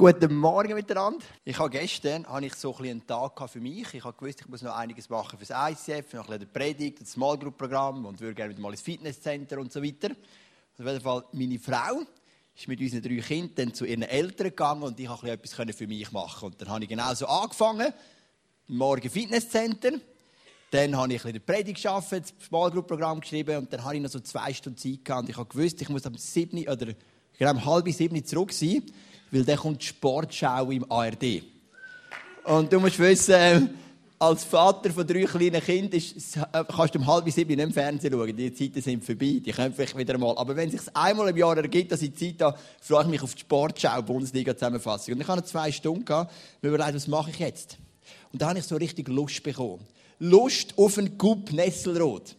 Guten Morgen miteinander. Ich habe gestern habe ich so ein einen Tag für mich. Ich habe gewusst, ich muss noch einiges machen für das ICF, noch ein Predigt, das Small Group Programm und würde gerne wieder mal ins Fitnesscenter und so weiter. Auf jeden Fall meine Frau ist mit unseren drei Kindern zu ihren Eltern gegangen und ich konnte etwas für mich machen. Und dann habe ich genau so angefangen. Morgen Fitnesscenter. Dann habe ich ein Predigt geschafft, das Small Group Programm geschrieben und dann habe ich noch so zwei Stunden Zeit gehabt und ich habe gewusst, ich muss am 7 oder genau um halb sieben zurück sein weil dann kommt die Sportschau im ARD. Und du musst wissen, äh, als Vater von drei kleinen Kindern äh, kannst du um halb sieben nicht im Fernsehen schauen. Die Zeiten sind vorbei, die können vielleicht wieder mal. Aber wenn es sich einmal im Jahr ergibt, dass ich Zeit habe, freue ich mich auf die Sportschau, Bundesliga-Zusammenfassung. Und ich hatte zwei Stunden, gehabt, mir überlegt, was mache ich jetzt? Und da habe ich so richtig Lust bekommen. Lust auf einen Coup Nesselrot.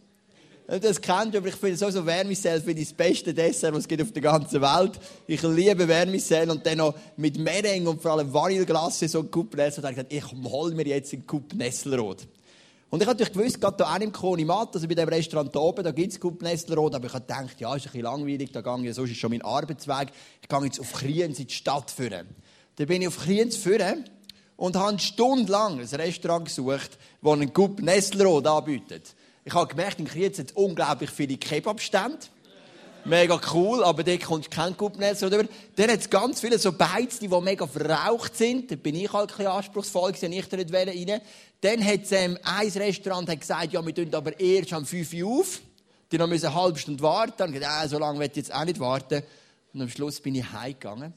Das kennt ihr, aber ich finde sowieso Vermicell finde ich das beste Dessert, was es gibt auf der ganzen Welt. Ich liebe Vermicell und dann noch mit Meringue und vor allem Vanilleglasse so ein Coup Nesselrot. Und ich gesagt, ich hol mir jetzt einen Coup Nesselrot. Und ich habe gewusst, gerade hier auch im Konimat, also bei dem Restaurant hier oben, da gibt es Coup Nesselrot, aber ich habe gedacht, ja, ist ein bisschen langweilig, da gehe ich, sonst ist schon mein Arbeitsweg. Ich gehe jetzt auf Kriens in die Stadt führen. Dann bin ich auf Kriens führen und habe stundenlang ein Restaurant gesucht, das einen Coup Nesselrot anbietet. Ich habe gemerkt, in Kriez hat unglaublich viele Kebabstände. Mega cool, aber dort kommt kein Gubnetz oder Dann hat es ganz viele so Beizli, die mega verraucht sind. Da bin ich halt ein bisschen anspruchsvoll, gewesen, ich da nicht rein. Dann hat es ähm, ein Restaurant hat gesagt, ja, wir tun aber erst um 5 Uhr auf. Die noch eine halbe Stunde warten. Dann gesagt, äh, so lange ich jetzt auch nicht warten. Und am Schluss bin ich heimgegangen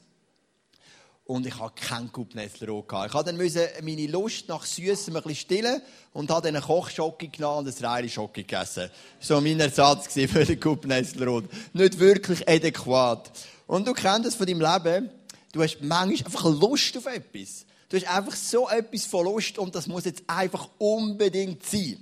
und ich hatte keinen Kupnessler gehabt. Ich musste dann meine Lust nach Süßem ein bisschen stillen und habe dann einen Kochschocke genommen und ein reine Schocke gegessen. So mein Ersatz für den Kupnessler Nicht wirklich adäquat. Und du kennst es von deinem Leben. Du hast manchmal einfach Lust auf etwas. Du hast einfach so etwas von Lust und das muss jetzt einfach unbedingt sein.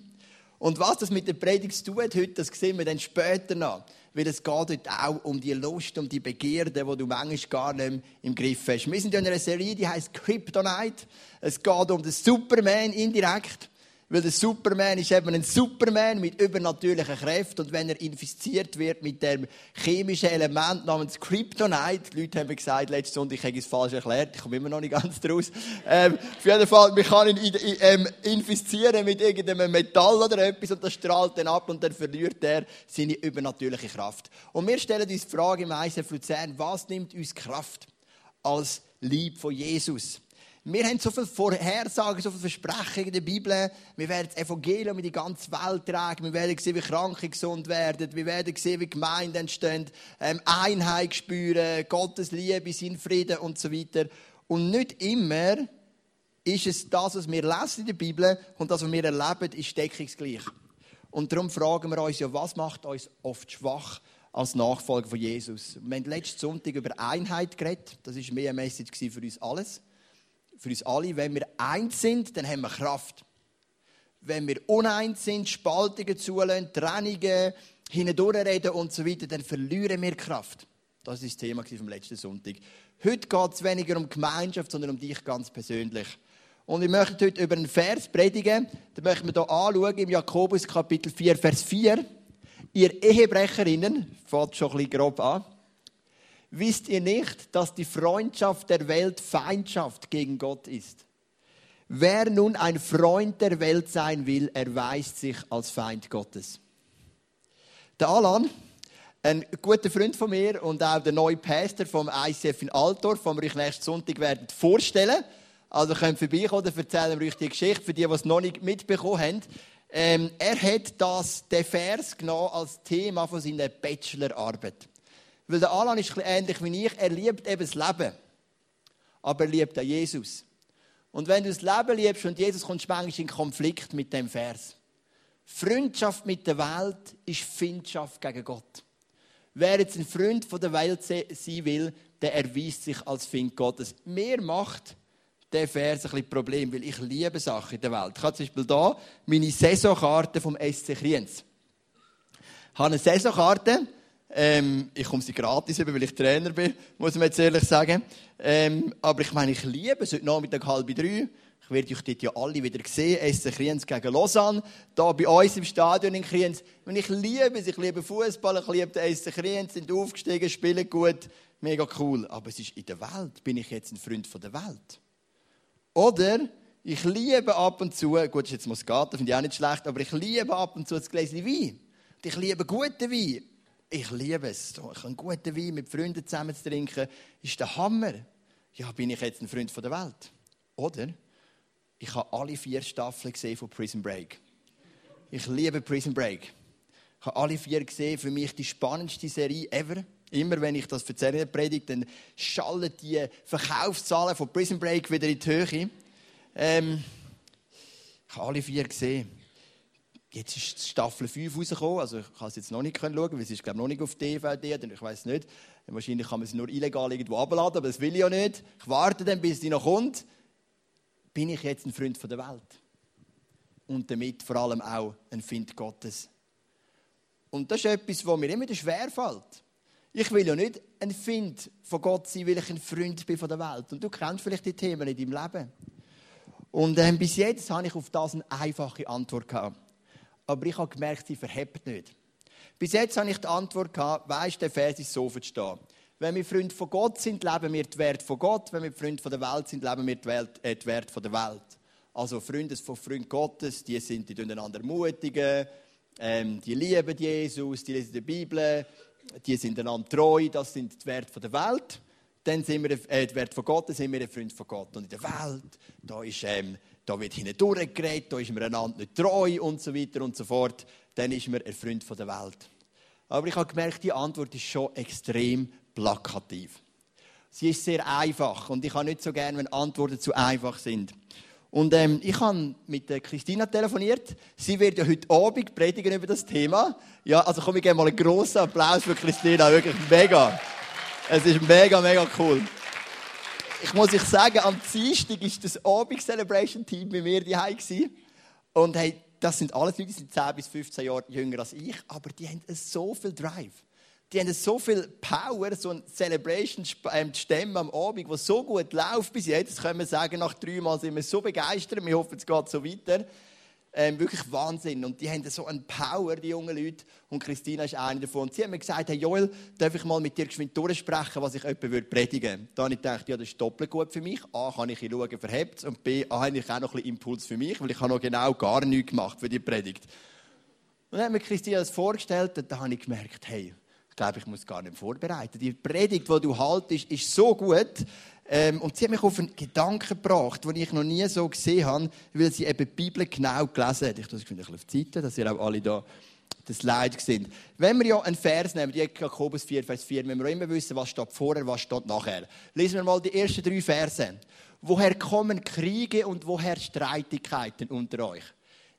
Und was das mit der Predigt zu tun hat heute, das sehen wir dann später noch weil es geht dort auch um die Lust, um die Begierde, die du manchmal gar nicht im Griff hast. Wir sind in einer Serie, die heißt Kryptonite. Es geht um den Superman indirekt. Weil der Superman ist eben ein Superman mit übernatürlichen Kräften. Und wenn er infiziert wird mit dem chemischen Element namens Kryptonite, die Leute haben gesagt, letzte Sonntag, ich habe es falsch erklärt, ich komme immer noch nicht ganz draus. Ähm, auf jeden Fall, man kann ihn ähm, infizieren mit irgendeinem Metall oder etwas und das strahlt dann ab und dann verliert er seine übernatürliche Kraft. Und wir stellen uns die Frage im ISF Luzern, was nimmt uns Kraft als Lieb von Jesus? Wir haben so viele Vorhersagen, so viele Versprechungen in der Bibel. Wir werden das Evangelium in die ganze Welt tragen. Wir werden sehen, wie Kranke gesund werden. Wir werden sehen, wie Gemeinden entstehen. Ähm, Einheit spüren, Gottes Liebe, sein Frieden und so weiter. Und nicht immer ist es das, was wir lesen in der Bibel und das, was wir erleben, ist deckungsgleich. Und darum fragen wir uns ja, was macht uns oft schwach als Nachfolger von Jesus? Wir haben letzten Sonntag über Einheit geredet. Das war mehr eine Message für uns alles für uns alle, wenn wir eins sind, dann haben wir Kraft. Wenn wir uneins sind, Spaltungen zulassen, Trennungen, hindurchreden und so weiter, dann verlieren wir Kraft. Das ist das Thema vom letzten Sonntag. Heute geht es weniger um Gemeinschaft, sondern um dich ganz persönlich. Und ich möchte heute über einen Vers predigen. Den möchten wir hier anschauen, im Jakobus Kapitel 4, Vers 4. Ihr Ehebrecherinnen, fängt schon ein bisschen grob an, Wisst ihr nicht, dass die Freundschaft der Welt Feindschaft gegen Gott ist? Wer nun ein Freund der Welt sein will, erweist sich als Feind Gottes. Der Alan, ein guter Freund von mir und auch der neue Pastor vom ICF in Altdorf, den wir euch nächsten Sonntag werden vorstellen. Also könnt vorbeikommen und erzählen wir euch die Geschichte, für die, die es noch nicht mitbekommen haben. Ähm, er hat das, den Vers genommen als Thema von seiner Bachelorarbeit. Weil der Alan ist ähnlich wie ich. Er liebt eben das Leben. Aber er liebt auch Jesus. Und wenn du das Leben liebst und Jesus, kommst manchmal in Konflikt mit dem Vers. Freundschaft mit der Welt ist Findschaft gegen Gott. Wer jetzt ein Freund von der Welt sein will, der erweist sich als Find Gottes. Mir macht der Vers ein bisschen Problem, weil ich liebe Sachen in der Welt. Ich habe zum Beispiel hier meine Saisonkarte vom SC Kriens. Ich habe eine Saisonkarte, ähm, ich komme sie gratis über, weil ich Trainer bin, muss man jetzt ehrlich sagen. Ähm, aber ich meine, ich liebe es heute Nachmittag halb drei. Ich werde euch dort ja alle wieder sehen. Essen Kriens gegen Lausanne. Da bei uns im Stadion in Kriens. Und ich liebe es. Ich liebe Fußball. Ich liebe den Essen Kriens. Sind aufgestiegen, spielen gut. mega cool. Aber es ist in der Welt. Bin ich jetzt ein Freund von der Welt? Oder ich liebe ab und zu, gut, das ist jetzt Muskat, finde ich auch nicht schlecht, aber ich liebe ab und zu das Gläschen Wein. Und ich liebe guten Wein. Ich liebe es. Einen guten Wein mit Freunden zusammen zu trinken, ist der Hammer. Ja, bin ich jetzt ein Freund von der Welt? Oder? Ich habe alle vier Staffeln gesehen von Prison Break. Ich liebe Prison Break. Ich habe alle vier gesehen. Für mich die spannendste Serie ever. Immer wenn ich das erzähle, predigt, dann schallen die Verkaufszahlen von Prison Break wieder in die Höhe. Ähm, ich habe alle vier gesehen. Jetzt ist Staffel 5 rausgekommen. Also ich kann es jetzt noch nicht schauen, weil es ist glaube noch nicht auf DVD. Ich weiß nicht. Wahrscheinlich kann man sie nur illegal irgendwo abladen, aber das will ich ja nicht. Ich warte dann, bis sie noch kommt. Bin ich jetzt ein Freund der Welt? Und damit vor allem auch ein Find Gottes. Und das ist etwas, was mir immer schwer fällt. Ich will ja nicht ein Find von Gott sein, weil ich ein Freund bin von der Welt. Und du kennst vielleicht die Themen in deinem Leben. Und ähm, bis jetzt habe ich auf das eine einfache Antwort gehabt. Aber ich habe gemerkt, sie verhebt nicht. Bis jetzt habe ich die Antwort gehabt, weisst, der Vers ist so verstehen. Wenn wir Freunde von Gott sind, leben wir die Wert von Gott. Wenn wir Freunde von der Welt sind, leben wir die, äh, die Wert von der Welt. Also Freunde von Freunden Gottes, die sind, die einander ermutigen, ähm, die lieben Jesus, die lesen die Bibel, die sind einander treu, das sind die Werte der Welt. Dann sind wir, äh, die Werte von Gott, dann sind wir ein Freund von Gott. Und in der Welt, da, ist, ähm, da wird hindurch geredet, da ist man einander nicht treu und so weiter und so fort. Dann ist man ein Freund der Welt. Aber ich habe gemerkt, die Antwort ist schon extrem plakativ. Sie ist sehr einfach und ich habe nicht so gerne, wenn Antworten zu einfach sind. Und ähm, ich habe mit Christina telefoniert. Sie wird ja heute Abend predigen über das Thema. Ja, also komm, ich gebe mal einen grossen Applaus für Christina. Wirklich mega. Es ist mega, mega cool. Ich muss euch sagen, am Dienstag war das Abend-Celebration-Team bei mir daheim. Und hey, das sind alles Leute, die sind 10 bis 15 Jahre jünger als ich, aber die haben so viel Drive. Die haben so viel Power, so ein Celebration ähm, stemmen am Abend, was so gut läuft bis jetzt. Das können wir sagen, nach drei Mal sind wir so begeistert. Wir hoffen, es geht so weiter. Ähm, wirklich Wahnsinn. Und die haben so eine Power, die jungen Leute. Und Christina ist eine davon. Und sie hat mir gesagt, hey Joel, darf ich mal mit dir geschwind durchsprechen, was ich jemandem predigen. Da habe ich gedacht, ja, das ist doppelt gut für mich. A, kann ich schauen, verhebt Und B, A, habe ich auch noch ein bisschen Impuls für mich, weil ich habe noch genau gar nichts gemacht für die Predigt. Und dann hat mir Christina das vorgestellt und da habe ich gemerkt, hey, ich glaube, ich muss gar nicht vorbereiten. Die Predigt, die du haltest, ist so gut, ähm, und sie hat mich auf einen Gedanken gebracht, den ich noch nie so gesehen habe, weil sie eben die Bibel genau gelesen hat. Ich tue es ein bisschen auf die Seite, dass ihr auch alle da das Leid sind. Wenn wir ja einen Vers nehmen, die Jakobus 4, Vers 4, wenn wir immer wissen, was steht vorher, was steht nachher. Lesen wir mal die ersten drei Verse. Woher kommen Kriege und woher Streitigkeiten unter euch?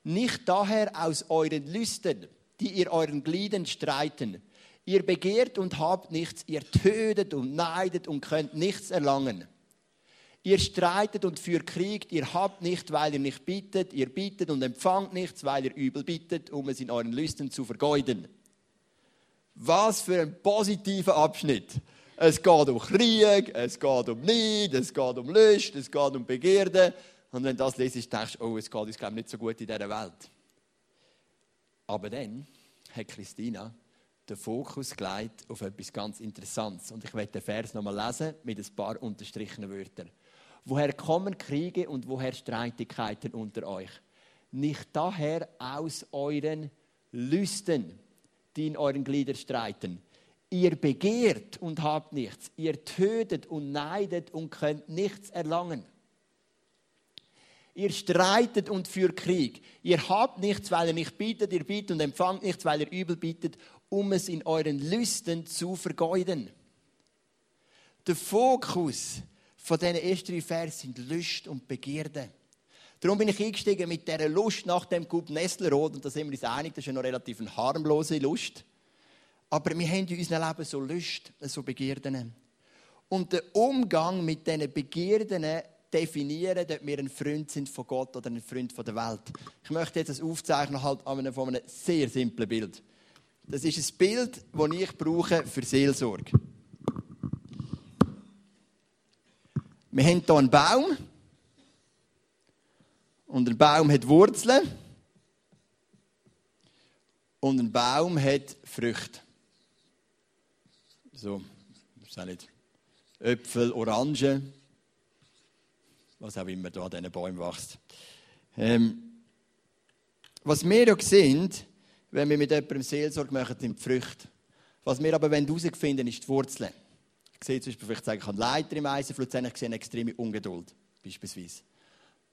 Nicht daher aus euren Lüsten, die ihr euren Gliedern streiten, Ihr begehrt und habt nichts, ihr tötet und neidet und könnt nichts erlangen. Ihr streitet und führt Krieg, ihr habt nicht, weil ihr nicht bittet, ihr bittet und empfangt nichts, weil ihr übel bittet, um es in euren Lüsten zu vergeuden. Was für ein positiver Abschnitt. Es geht um Krieg, es geht um Neid, es geht um Lust, es geht um Begierde. Und wenn du das liest, denkst du, oh, es geht uns glaube ich, nicht so gut in dieser Welt. Aber dann hat Christina den Fokus gelegt auf etwas ganz Interessantes. Und ich werde den Vers nochmal lesen mit ein paar unterstrichenen Wörtern. Woher kommen Kriege und woher Streitigkeiten unter euch? Nicht daher aus euren Lüsten, die in euren Gliedern streiten. Ihr begehrt und habt nichts. Ihr tötet und neidet und könnt nichts erlangen. Ihr streitet und führt Krieg. Ihr habt nichts, weil ihr nicht bietet. Ihr bietet und empfangt nichts, weil ihr übel bietet um es in euren Lüsten zu vergeuden. Der Fokus von diesen ersten drei Versen sind Lust und Begierde. Darum bin ich eingestiegen mit dieser Lust nach dem Coup Nestlerot, und da sind wir uns einig, das ist eine noch relativ harmlose Lust. Aber wir haben in unserem Leben so Lust, so Begierden. Und der Umgang mit diesen Begierden definieren, ob wir ein Freund sind von Gott oder ein Freund von der Welt. Ich möchte jetzt das aufzeichnen halt an einem, von einem sehr simplen Bild. Das ist ein Bild, das ich brauche für Seelsorge. Wir haben hier einen Baum. Und ein Baum hat Wurzeln. Und ein Baum hat Früchte. So, das ist auch nicht Äpfel, Orangen, was auch immer da an diesen Bäumen wächst. Ähm, was wir ja sehen, wenn wir mit jemandem Seelsorge machen, sind die Früchte. Was wir aber herausfinden ist die Wurzeln. Ich sehe zum Beispiel, vielleicht sage ich, habe Leiter im Eisenflut, ich sehe eine extreme Ungeduld, beispielsweise.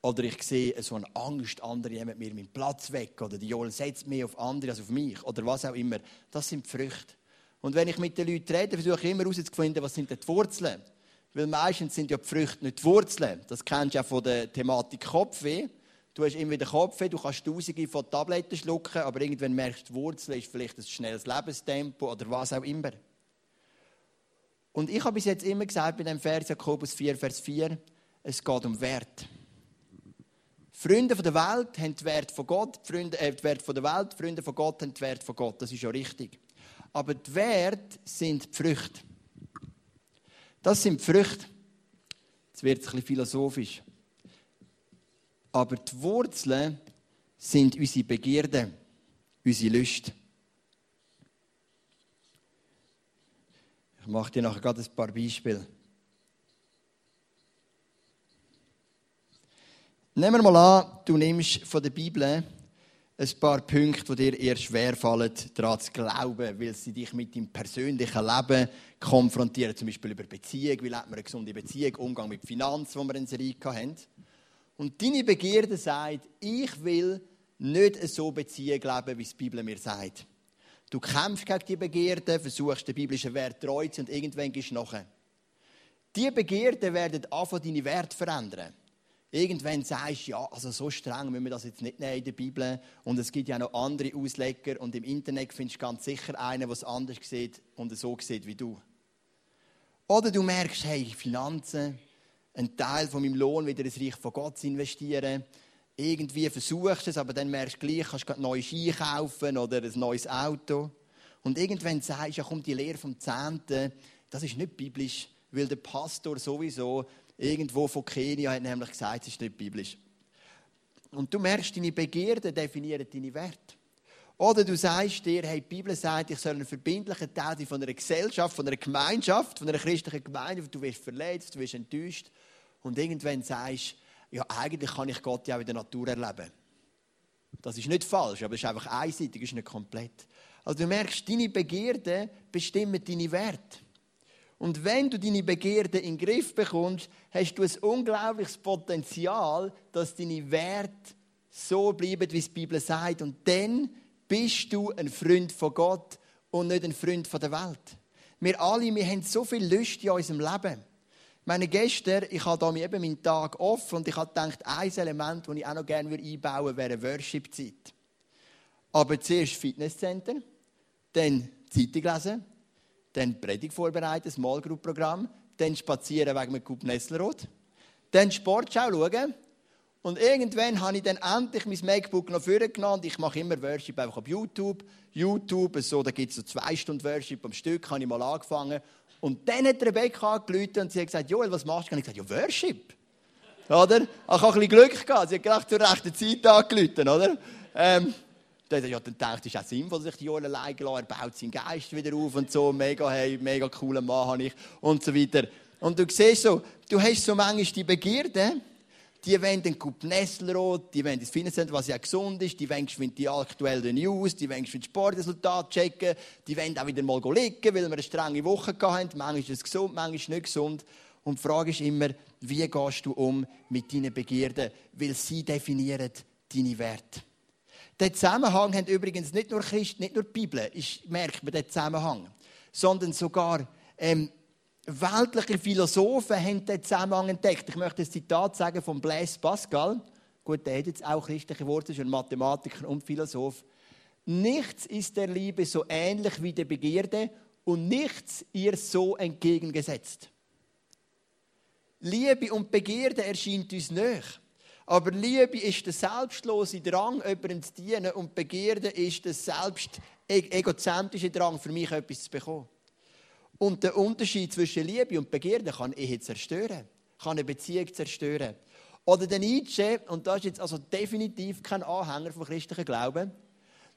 Oder ich sehe so eine Angst, andere nehmen mir meinen Platz weg. Oder die Joel setzt mehr auf andere als auf mich. Oder was auch immer. Das sind die Früchte. Und wenn ich mit den Leuten rede, versuche ich immer herauszufinden, was sind die Wurzeln. Weil meistens sind ja die Früchte nicht die Wurzeln. Das kennst du ja von der Thematik Kopfweh. Du hast immer wieder Kopfweh, du kannst tausende von Tabletten schlucken, aber irgendwann merkst du, die Wurzel ist vielleicht ein schnelles Lebenstempo oder was auch immer. Und ich habe bis jetzt immer gesagt, bei dem Vers Jakobus 4, Vers 4, es geht um Wert. Freunde von der Welt haben den Wert von Gott, Freunde, äh, den Wert von der Welt, Freunde von Gott haben den Wert von Gott. Das ist ja richtig. Aber die Werte sind die Früchte. Das sind die Früchte. Jetzt wird es ein bisschen philosophisch. Aber die Wurzeln sind unsere Begierden, unsere Lust. Ich mache dir nachher gerade ein paar Beispiele. Nehmen wir mal an, du nimmst von der Bibel ein paar Punkte, die dir eher schwerfallen, daran zu glauben, weil sie dich mit deinem persönlichen Leben konfrontieren. Zum Beispiel über Beziehung, wie lebt man eine gesunde Beziehung, Umgang mit Finanzen, wo wir in Serie haben. Und deine Begierde sagt, ich will nicht so Beziehung leben, wie die Bibel mir sagt. Du kämpfst gegen die Begierde, versuchst den biblischen Wert treu zu und irgendwann gehst du nachher. Diese Begierden werden anfangen, deine Werte verändern irgendwann sagst, ja, also so streng müssen wir das jetzt nicht nehmen in der Bibel. Und es gibt ja noch andere Ausleger und im Internet findest du ganz sicher einen, der es anders sieht und so sieht wie du. Oder du merkst, hey, Finanzen, einen Teil von meinem Lohn wieder ins Reich von Gott zu investieren. Irgendwie versuchst du es, aber dann merkst du gleich, kannst du ein neues Ski kaufen oder ein neues Auto. Und irgendwann sagst du, ja komm, die Lehre vom Zehnten, das ist nicht biblisch, weil der Pastor sowieso irgendwo von Kenia hat nämlich gesagt, es ist nicht biblisch. Und du merkst, deine Begierden definieren deine Werte. Oder du sagst dir, hey, die Bibel sagt, ich soll ein verbindlicher Teil von einer Gesellschaft, von einer Gemeinschaft, von einer christlichen Gemeinde. Du wirst verletzt, du wirst enttäuscht. Und irgendwann sagst du, ja, eigentlich kann ich Gott ja auch in der Natur erleben. Das ist nicht falsch, aber es ist einfach einseitig, es ist nicht komplett. Also du merkst, deine Begierden bestimmen deine Werte. Und wenn du deine Begierde in den Griff bekommst, hast du ein unglaubliches Potenzial, dass deine Werte so bleiben, wie es die Bibel sagt. Und dann bist du ein Freund von Gott und nicht ein Freund von der Welt. Wir alle, wir haben so viel Lust in unserem Leben. Meine gestern, ich habe da eben meinen Tag offen und ich habe gedacht, ein Element, das ich auch noch gerne einbauen würde, wäre Worship-Zeit. Aber zuerst Fitnesscenter, dann Zeitung lesen, dann Predigt vorbereiten, Small Group Programm, dann spazieren wegen dem Coupe Nesselrot, dann Sportschau schauen und irgendwann habe ich dann endlich mein MacBook noch vorgenommen und ich mache immer Worship einfach auf YouTube. YouTube, so, da gibt es so zwei Stunden Worship am Stück, habe ich mal angefangen. Und dann hat Rebecca angerufen und sie hat gesagt, Joel, was machst du? Und ich gesagt, ja, Worship. Oder? Ich habe ein bisschen Glück gehabt. Sie hat gedacht, zur rechten Zeit angerufen, oder? Ähm, dann, ja, dann denkt, es ist auch sinnvoll, sich die Joel allein lassen. Er baut seinen Geist wieder auf und so. Mega, hey, mega cooler Mann habe ich. Und so weiter. Und du siehst so, du hast so manchmal die Begierde, die wollen den Coupe Nesselrot, die wollen das Finanzcenter, was ja gesund ist, die wollen die aktuellen News, die wollen die Sportresultate checken, die wollen auch wieder mal liegen, weil wir eine strenge Woche hatten. Manchmal ist es gesund, manchmal ist es nicht gesund. Und die Frage ist immer, wie gehst du um mit deinen Begierden? Weil sie definieren deine Werte. Den Zusammenhang haben übrigens nicht nur Christen, nicht nur die Bibel, ist, merkt man den Zusammenhang, sondern sogar ähm, weltliche Philosophen haben den Zusammenhang entdeckt. Ich möchte ein Zitat sagen von Blaise Pascal. Gut, der hat jetzt auch christliche Worte, ist ein Mathematiker und Philosoph. Nichts ist der Liebe so ähnlich wie der Begierde und nichts ihr so entgegengesetzt. Liebe und Begierde erscheint uns nicht. Aber Liebe ist der selbstlose Drang, jemandem zu dienen und Begierde ist der selbst e-, egozentrische Drang, für mich etwas zu bekommen. Und der Unterschied zwischen Liebe und Begierde kann Ehe zerstören, kann eine Beziehung zerstören. Oder der Nietzsche, und das ist jetzt also definitiv kein Anhänger von christlichen Glauben,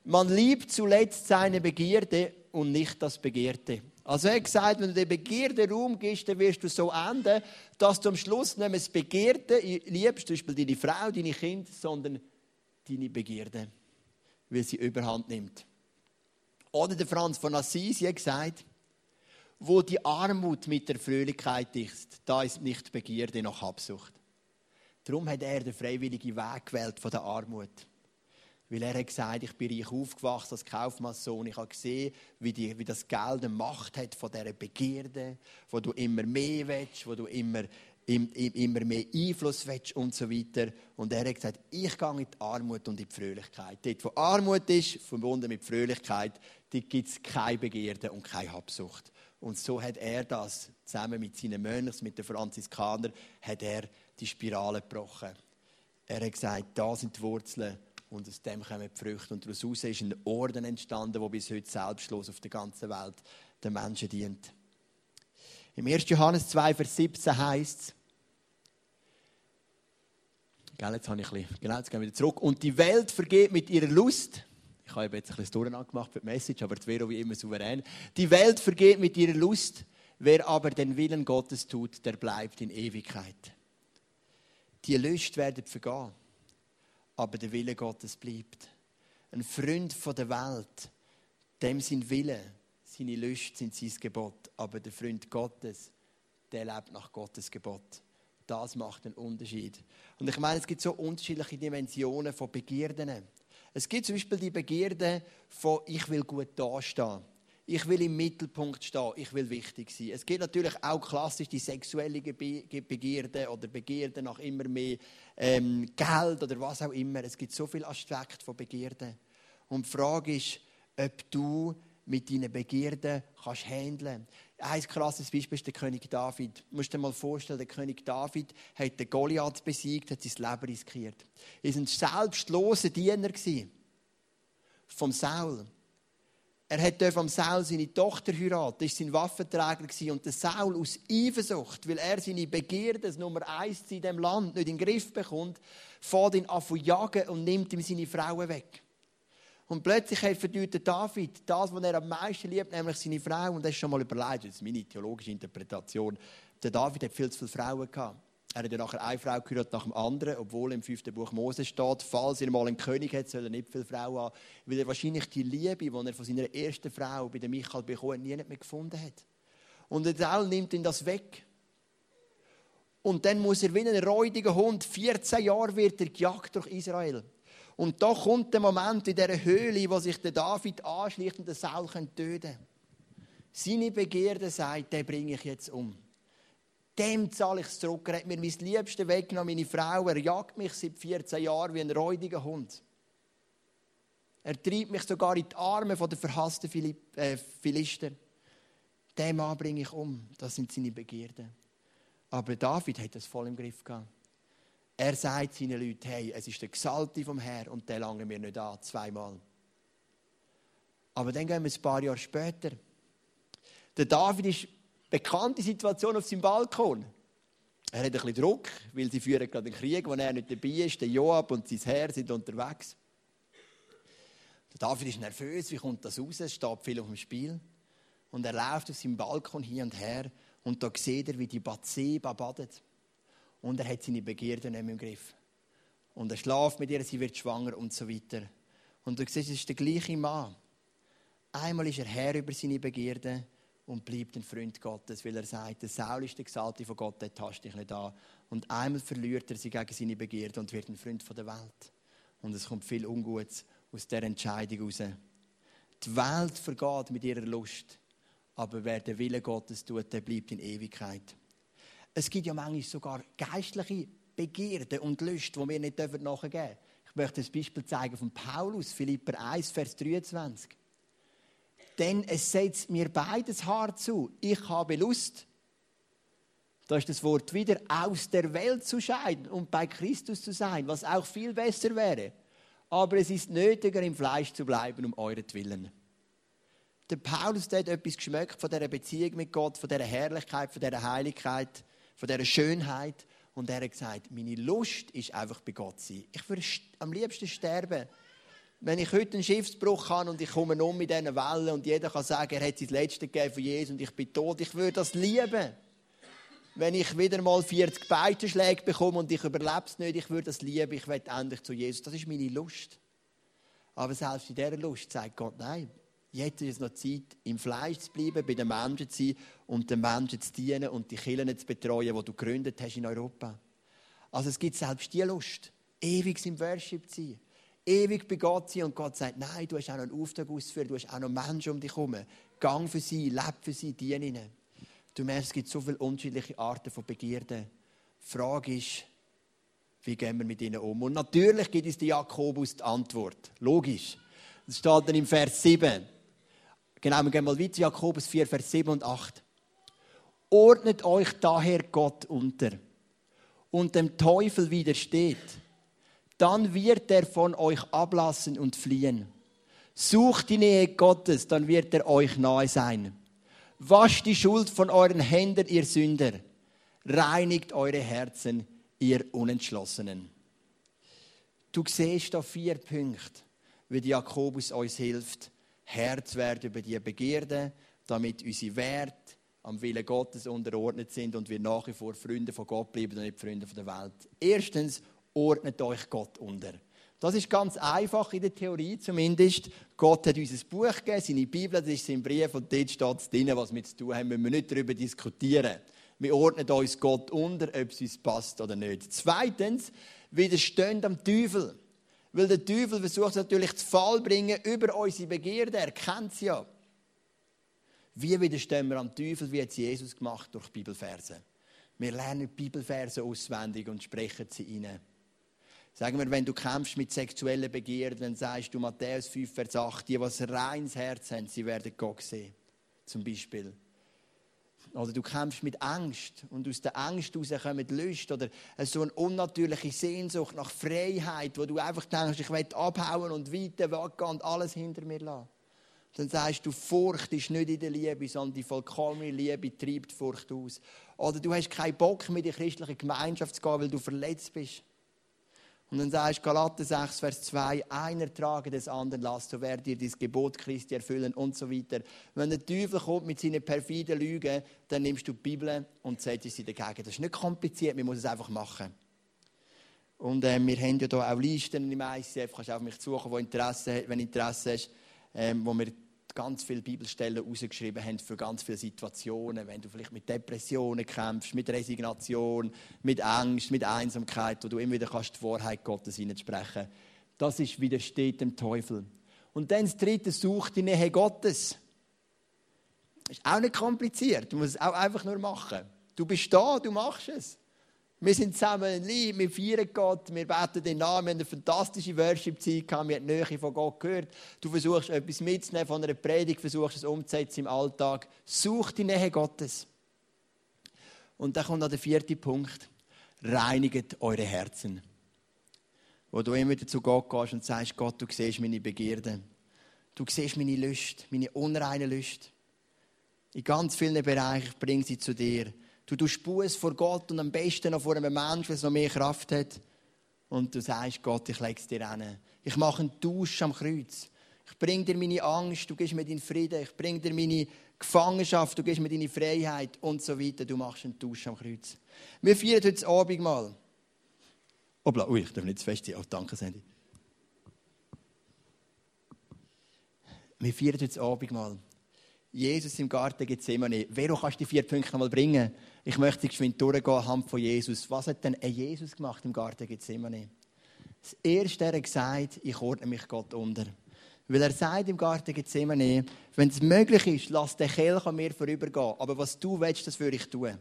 man liebt zuletzt seine Begierde und nicht das Begehrte. Also er hat gesagt, wenn du der Begierde Raum gibst, dann wirst du so enden, dass du am Schluss nicht mehr das Begierde liebst, zum Beispiel deine Frau, deine Kinder, sondern deine Begierde, weil sie überhand nimmt. Oder der Franz von Assisi hat gesagt, wo die Armut mit der Fröhlichkeit ist, da ist nicht Begierde noch Habsucht. Darum hat er den freiwilligen Weg gewählt von der Armut. Weil er hat gesagt, ich bin reich aufgewachsen als Kaufmannssohn. Ich habe gesehen, wie, die, wie das Geld eine Macht hat von dieser Begierde, wo du immer mehr willst, wo du immer, immer mehr Einfluss willst und so weiter. Und er hat gesagt, ich gehe in die Armut und in die Fröhlichkeit. Dort, wo Armut ist, verbunden mit Fröhlichkeit, gibt es keine Begierde und keine Habsucht. Und so hat er das, zusammen mit seinen Mönchen, mit den Franziskanern, hat er die Spirale gebrochen. Er hat gesagt, da sind die Wurzeln und aus dem kommen die Früchte. Und daraus ist ein Orden entstanden, der bis heute selbstlos auf der ganzen Welt den Menschen dient. Im 1. Johannes 2, Vers 17 heißt es, jetzt habe ich ein bisschen, genau, jetzt gehen wir wieder zurück. Und die Welt vergeht mit ihrer Lust. Ich habe jetzt ein bisschen Durcheinander gemacht für die Message, aber die wäre wie immer souverän. Die Welt vergeht mit ihrer Lust. Wer aber den Willen Gottes tut, der bleibt in Ewigkeit. Die Lust werden vergehen aber der Wille Gottes bleibt. Ein Freund von der Welt, dem sein Wille, seine Lust sind sein Gebot, aber der Freund Gottes, der lebt nach Gottes Gebot. Das macht einen Unterschied. Und ich meine, es gibt so unterschiedliche Dimensionen von Begierden. Es gibt zum Beispiel die Begierde von ich will gut dastehen. Ich will im Mittelpunkt stehen, ich will wichtig sein. Es gibt natürlich auch klassisch die sexuelle Begierde oder Begierde nach immer mehr ähm, Geld oder was auch immer. Es gibt so viele Aspekte von Begierde. Und die Frage ist, ob du mit deinen Begierden kannst handeln. Ein krasses Beispiel ist der König David. Du musst dir mal vorstellen, der König David hat den Goliath besiegt, hat sein Leben riskiert. Er war ein selbstloser Diener vom Saul. Er hat vom Saul seine Tochter heiraten, war sein Waffenträger. Und der Saul aus Eifersucht, weil er seine Begierde, das Nummer eins in diesem Land, nicht in den Griff bekommt, fährt ihn an zu jagen und nimmt ihm seine Frauen weg. Und plötzlich verdient David das, was er am meisten liebt, nämlich seine Frau. Und das ist schon mal überlegt, das ist meine theologische Interpretation. Der David hat viel zu viele Frauen gehabt. Er hat ja nachher eine Frau gehört nach dem anderen, obwohl im fünften Buch Mose steht, falls er mal einen König hat, soll er nicht viele Frauen haben, weil er wahrscheinlich die Liebe, die er von seiner ersten Frau bei der Michael bekommen nie mehr gefunden hat. Und der Saul nimmt ihn das weg. Und dann muss er wie ein räudiger Hund, 14 Jahre wird er gejagt durch Israel. Und da kommt der Moment in dieser Höhle, wo sich der David anschleicht und den Saul töten kann. Seine Begierde sagt, den bringe ich jetzt um dem zahle ich es zurück. Er hat mir mein Liebste weggenommen, meine Frau. Er jagt mich seit 14 Jahren wie ein räudiger Hund. Er treibt mich sogar in die Arme der verhassten äh, Philister. Den Mann bringe ich um. Das sind seine Begierden. Aber David hat das voll im Griff gehabt. Er sagt seinen Leuten, hey, es ist der Gesalte vom Herr und der lange mir nicht an, zweimal. Aber dann gehen wir ein paar Jahre später. Der David ist bekannte Situation auf seinem Balkon. Er hat ein bisschen Druck, weil sie führen gerade einen Krieg, wo er nicht dabei ist. Der Joab und sein Herr sind unterwegs. Der David ist nervös, wie kommt das raus? Es steht viel auf dem Spiel. Und er läuft auf seinem Balkon hier und her und da sieht er, wie die Bathseba badet. Und er hat seine Begierde nicht mehr im Griff. Und er schläft mit ihr, sie wird schwanger und so weiter. Und du siehst, es ist der gleiche Mann. Einmal ist er Herr über seine Begierde und bleibt ein Freund Gottes, weil er sagt, der Saul ist der Gesalte von Gott, der tastet dich nicht an. Und einmal verliert er sie gegen seine Begierde und wird ein Freund von der Welt. Und es kommt viel Ungutes aus dieser Entscheidung heraus. Die Welt vergeht mit ihrer Lust, aber wer den Willen Gottes tut, der bleibt in Ewigkeit. Es gibt ja manchmal sogar geistliche Begierden und Lust, die wir nicht nachgeben dürfen. Ich möchte ein Beispiel zeigen von Paulus, Philipper 1, Vers 23 denn es setzt mir beides Haar zu. Ich habe Lust, da ist das Wort wieder, aus der Welt zu scheiden und bei Christus zu sein, was auch viel besser wäre. Aber es ist nötiger, im Fleisch zu bleiben, um euretwillen. Der Paulus der hat etwas geschmeckt von dieser Beziehung mit Gott, von dieser Herrlichkeit, von dieser Heiligkeit, von dieser Schönheit. Und er hat gesagt, meine Lust ist einfach bei Gott sein. Ich würde am liebsten sterben wenn ich heute einen Schiffsbruch habe und ich komme um mit diesen Wellen und jeder kann sagen, er hat sein Letztes gegeben von Jesus und ich bin tot, ich würde das lieben. Wenn ich wieder mal 40 Beitenschläge bekomme und ich überlebe es nicht, ich würde das lieben, ich werde endlich zu Jesus. Das ist meine Lust. Aber selbst in dieser Lust sagt Gott, nein, jetzt ist es noch Zeit, im Fleisch zu bleiben, bei den Menschen zu sein und den Menschen zu dienen und die Kirchen zu betreuen, die du gegründet hast in Europa. Also es gibt selbst die Lust, ewig im Worship zu sein ewig bei Gott sein und Gott sagt, nein, du hast auch noch einen Auftrag auszuführen, du hast auch noch Menschen um dich herum. Gang für sie, leb für sie, diene ihnen. Du merkst, es gibt so viele unterschiedliche Arten von Begierden. Die Frage ist, wie gehen wir mit ihnen um? Und natürlich gibt es die Jakobus die Antwort. Logisch. Das steht dann im Vers 7. Genau, wir gehen mal weiter, Jakobus 4, Vers 7 und 8. Ordnet euch daher Gott unter und dem Teufel widersteht dann wird er von euch ablassen und fliehen. Sucht die Nähe Gottes, dann wird er euch nahe sein. Wascht die Schuld von euren Händen, ihr Sünder. Reinigt eure Herzen, ihr Unentschlossenen. Du siehst da vier Punkte, wie Jakobus uns hilft, Herr werden über die Begierde, damit unsere Werte am Willen Gottes unterordnet sind und wir nach wie vor Freunde von Gott bleiben und nicht Freunde von der Welt. Erstens, ordnet euch Gott unter. Das ist ganz einfach in der Theorie zumindest. Gott hat uns ein Buch gegeben, seine Bibel, das ist sein Brief und dort steht es drin, was wir zu tun haben, müssen wir nicht darüber diskutieren. Wir ordnen uns Gott unter, ob es uns passt oder nicht. Zweitens, widerstehen am Teufel. Weil der Teufel versucht natürlich zu Fall bringen über unsere Begierde, er kennt sie ja. Wie widerstehen wir am Teufel, wie hat es Jesus gemacht durch Bibelverse? Wir lernen Bibelverse auswendig und sprechen sie hinein. Sagen wir, wenn du kämpfst mit sexuellen Begierden, dann sagst du Matthäus 5, Vers 8, die, was ein reines Herz haben, sie werden Gott sehen. Zum Beispiel. Oder du kämpfst mit Angst und aus der Angst heraus kommt Lust oder so eine unnatürliche Sehnsucht nach Freiheit, wo du einfach denkst, ich will abhauen und weiter weggehen und alles hinter mir lassen. Dann sagst du, Furcht ist nicht in der Liebe, sondern die vollkommene Liebe treibt Furcht aus. Oder du hast keinen Bock, mit in die christliche Gemeinschaft zu gehen, weil du verletzt bist. Und dann sagst Galater 6, Vers 2, einer trage des anderen Last, so werdet ihr das Gebot Christi erfüllen und so weiter. Wenn der Teufel kommt mit seinen perfiden Lügen, dann nimmst du die Bibel und setzt sie dagegen. Das ist nicht kompliziert, man muss es einfach machen. Und äh, wir haben ja hier auch Listen im ICF, kannst du auf mich suchen, wo Interesse, wenn Interesse hast, ähm, wo wir ganz viele Bibelstellen rausgeschrieben haben für ganz viele Situationen. Wenn du vielleicht mit Depressionen kämpfst, mit Resignation, mit Angst, mit Einsamkeit, wo du immer wieder kannst die Wahrheit Gottes hineinsprechen Das ist widersteht dem Teufel. Und dann das dritte, such die Nähe Gottes. Ist auch nicht kompliziert. Du musst es auch einfach nur machen. Du bist da, du machst es. Wir sind zusammen in Liebe, wir feiern Gott, wir beten den Namen, wir haben eine fantastische Worship-Zeit gehabt, wir haben die Nähe von Gott gehört. Du versuchst etwas mitzunehmen von einer Predigt, versuchst es umzusetzen im Alltag. Such die Nähe Gottes. Und dann kommt noch der vierte Punkt. Reinigt eure Herzen. Wo du immer wieder zu Gott gehst und sagst, Gott, du siehst meine Begierde. Du siehst meine Lust, meine unreine Lust. In ganz vielen Bereichen bring sie zu dir Du tust Buß vor Gott und am besten noch vor einem Menschen, der noch mehr Kraft hat. Und du sagst, Gott, ich lege es dir an. Ich mache einen Tausch am Kreuz. Ich bringe dir meine Angst, du gibst mir deinen Frieden. Ich bringe dir meine Gefangenschaft, du gibst mir deine Freiheit und so weiter. Du machst einen Tausch am Kreuz. Wir feiern heute das Abendmahl. Obla, ui, ich darf nicht zu fest sein. Oh, danke, Sandy. Wir feiern heute das Abendmahl. Jesus im Garten Gethsemane. Vero, kannst du die vier Punkte mal bringen? Ich möchte geschwind durchgehen anhand von Jesus. Was hat denn Jesus gemacht im Garten Gethsemane? Das Erste, er hat gesagt, ich ordne mich Gott unter. Weil er sagt im Garten Gethsemane, wenn es möglich ist, lass den Kelch an mir vorübergehen. Aber was du willst, das würde ich tun.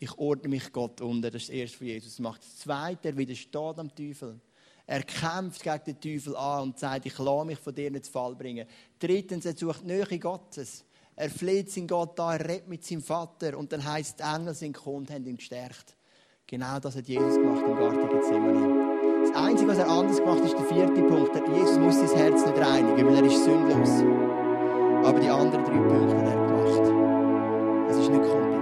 Ich ordne mich Gott unter. Das ist das Erste, was Jesus macht. Das Zweite, er widersteht am Teufel. Er kämpft gegen den Teufel an und sagt, ich lasse mich von dir nicht zu Fall bringen. Drittens, er sucht Nähe Gottes. Er fleht seinen Gott an, er redet mit seinem Vater und dann heißt die Engel sind gekommen und haben ihn gestärkt. Genau das hat Jesus gemacht im Garten Gethsemane. Das Einzige, was er anders gemacht hat, ist der vierte Punkt. Jesus muss sein Herz nicht reinigen, weil er ist sündlos. Aber die anderen drei Punkte hat er gemacht. Es ist nicht kompliziert,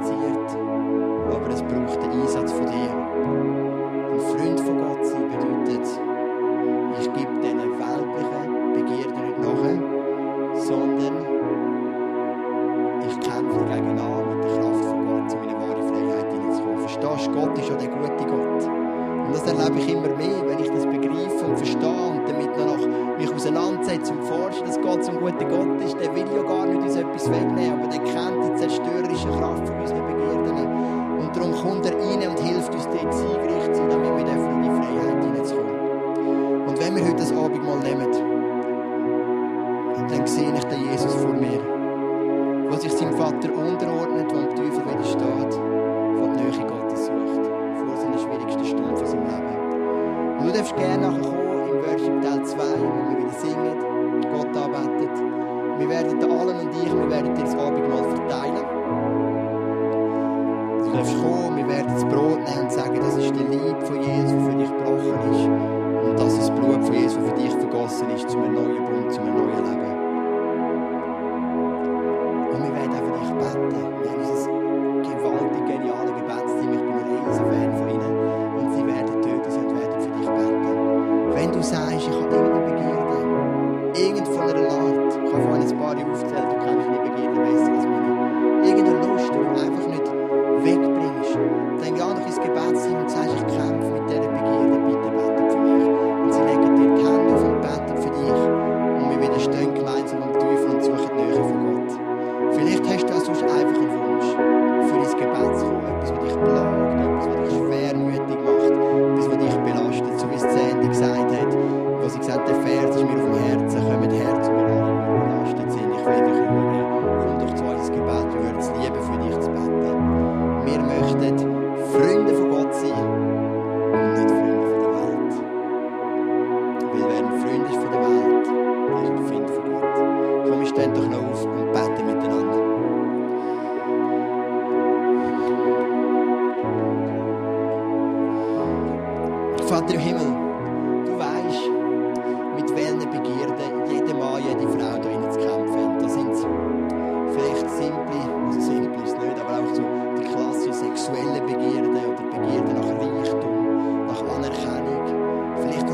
dürft gerne nachher kommen im Worship Teil 2, wo wir wieder singen, Gott anbetet. Wir werden allen und ich, wir werden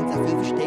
Metaphysisch